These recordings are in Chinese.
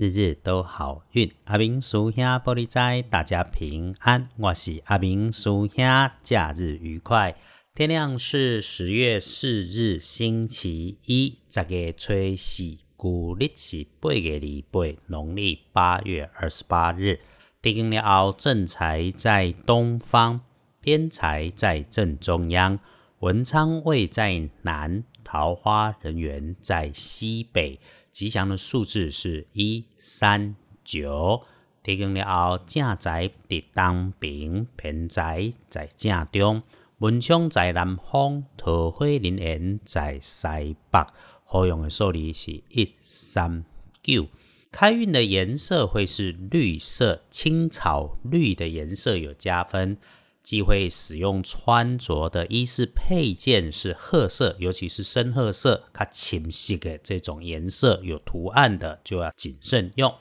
日日都好运。阿明叔兄玻璃斋，大家平安。我是阿明叔兄，假日愉快。天亮是十月四日，星期一，十月初四，古历是八月二八，农历八月二十八日。地根了，正财在东方，偏财在正中央，文昌位在南，桃花人缘在西北。吉祥的数字是一三九。提供了后，正宅在东平，偏宅在正中，文昌在南方，桃花林园在西北。好用的数字是一三九。开运的颜色会是绿色，青草绿的颜色有加分。忌讳使用穿着的衣饰配件是褐色，尤其是深褐色、它清晰的这种颜色有图案的，就要谨慎用。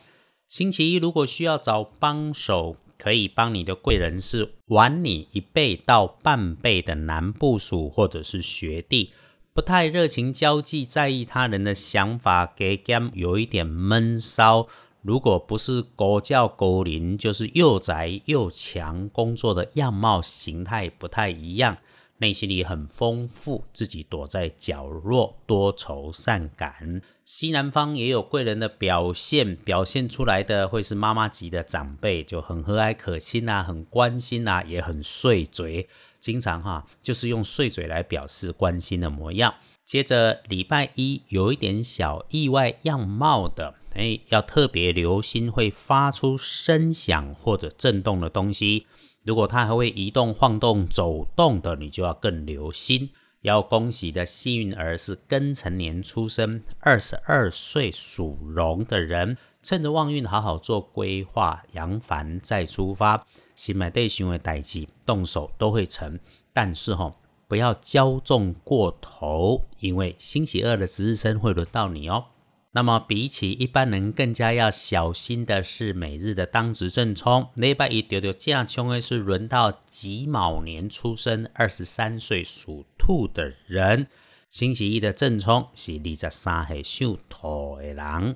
星期一如果需要找帮手，可以帮你的贵人是晚你一倍到半倍的男部属或者是学弟，不太热情交际，在意他人的想法，给 game 有一点闷骚。如果不是狗叫狗灵，就是又宅又强，工作的样貌形态不太一样，内心里很丰富，自己躲在角落，多愁善感。西南方也有贵人的表现，表现出来的会是妈妈级的长辈，就很和蔼可亲啊，很关心啊，也很碎嘴，经常哈就是用碎嘴来表示关心的模样。接着礼拜一有一点小意外样貌的，哎，要特别留心会发出声响或者震动的东西。如果它还会移动、晃动、走动的，你就要更留心。要恭喜的幸运儿是庚辰年出生、二十二岁属龙的人，趁着旺运好好做规划，扬帆再出发，新买对行为代际动手都会成。但是哈。不要骄纵过头，因为星期二的值日生会轮到你哦。那么比起一般人更加要小心的是每日的当值正冲。礼拜一丢丢架冲的是轮到己卯年出生、二十三岁属兔的人。星期一的正冲是二十三岁属兔的人。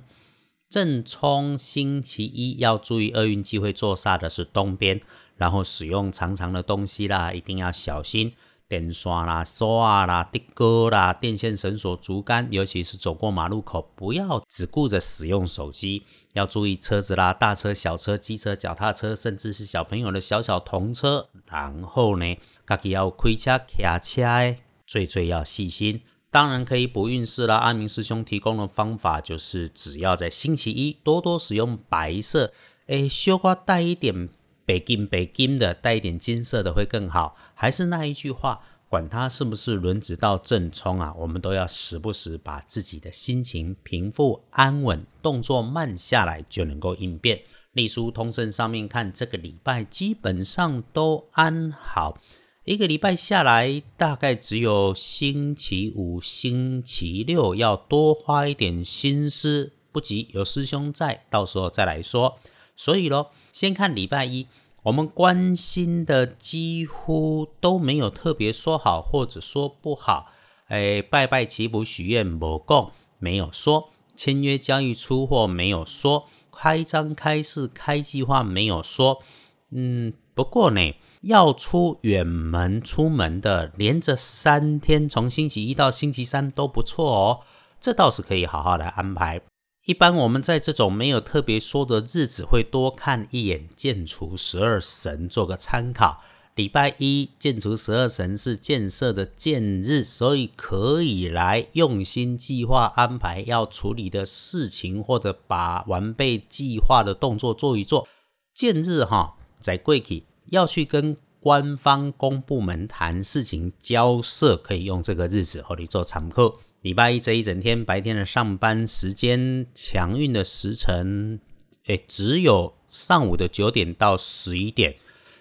正冲星期一要注意厄运机会坐煞的是东边，然后使用长长的东西啦，一定要小心。电线啦、锁啊啦、的哥啦、电线、绳索、竹竿，尤其是走过马路口，不要只顾着使用手机，要注意车子啦、大车、小车、机车、脚踏车，甚至是小朋友的小小童车。然后呢，自己要开车、骑车，最最要细心。当然可以补运势啦。阿明师兄提供的方法就是，只要在星期一多多使用白色，诶，绣花带一点。北金北金的带一点金色的会更好，还是那一句话，管它是不是轮子到正冲啊，我们都要时不时把自己的心情平复安稳，动作慢下来就能够应变。隶书通胜上面看，这个礼拜基本上都安好，一个礼拜下来，大概只有星期五、星期六要多花一点心思，不急，有师兄在，到时候再来说。所以咯，先看礼拜一，我们关心的几乎都没有特别说好或者说不好。哎，拜拜祈福许愿某供没有说，签约交易出货没有说，开张开市开计划没有说。嗯，不过呢，要出远门出门的，连着三天，从星期一到星期三都不错哦，这倒是可以好好来安排。一般我们在这种没有特别说的日子，会多看一眼建除十二神，做个参考。礼拜一建除十二神是建设的建日，所以可以来用心计划安排要处理的事情，或者把完备计划的动作做一做。建日哈，在贵体要去跟官方公部门谈事情交涉，可以用这个日子和你做常客。礼拜一这一整天白天的上班时间，强运的时辰，哎，只有上午的九点到十一点，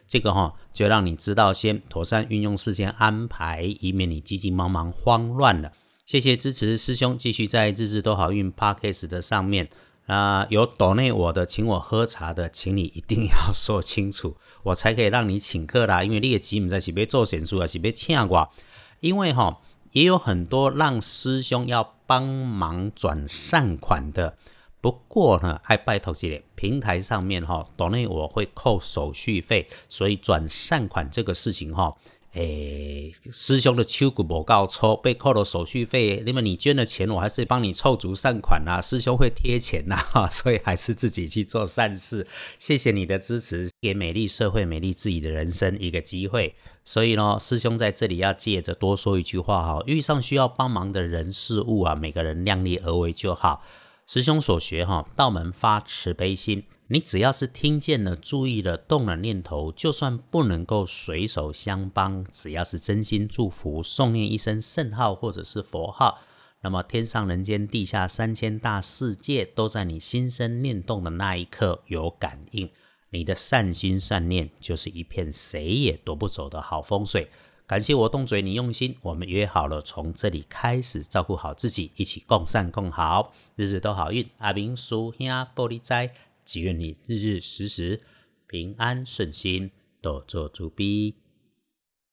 这个哈就让你知道先妥善运用时间安排，以免你急急忙忙慌乱了。谢谢支持师兄，继续在日日都好运 Podcast 的上面啊，有岛内我的请我喝茶的，请你一定要说清楚，我才可以让你请客啦。因为你的急唔在是别做显数啊，是别请我，因为哈。也有很多让师兄要帮忙转善款的，不过呢，还拜托系列，平台上面哈，岛内我会扣手续费，所以转善款这个事情哈。诶，师兄的秋股不够抽，被扣了手续费。那么你捐的钱，我还是帮你凑足善款啊。师兄会贴钱呐，所以还是自己去做善事。谢谢你的支持，给美丽社会、美丽自己的人生一个机会。所以呢，师兄在这里要借着多说一句话哈：遇上需要帮忙的人事物啊，每个人量力而为就好。师兄所学哈，道门发慈悲心。你只要是听见了、注意了、动了念头，就算不能够随手相帮，只要是真心祝福、诵念一声圣号或者是佛号，那么天上人间、地下三千大世界，都在你心生念动的那一刻有感应。你的善心善念，就是一片谁也夺不走的好风水。感谢我动嘴，你用心。我们约好了，从这里开始照顾好自己，一起共善共好，日日都好运。阿明叔兄玻璃斋。祈愿你日日时时平安顺心，多做主逼。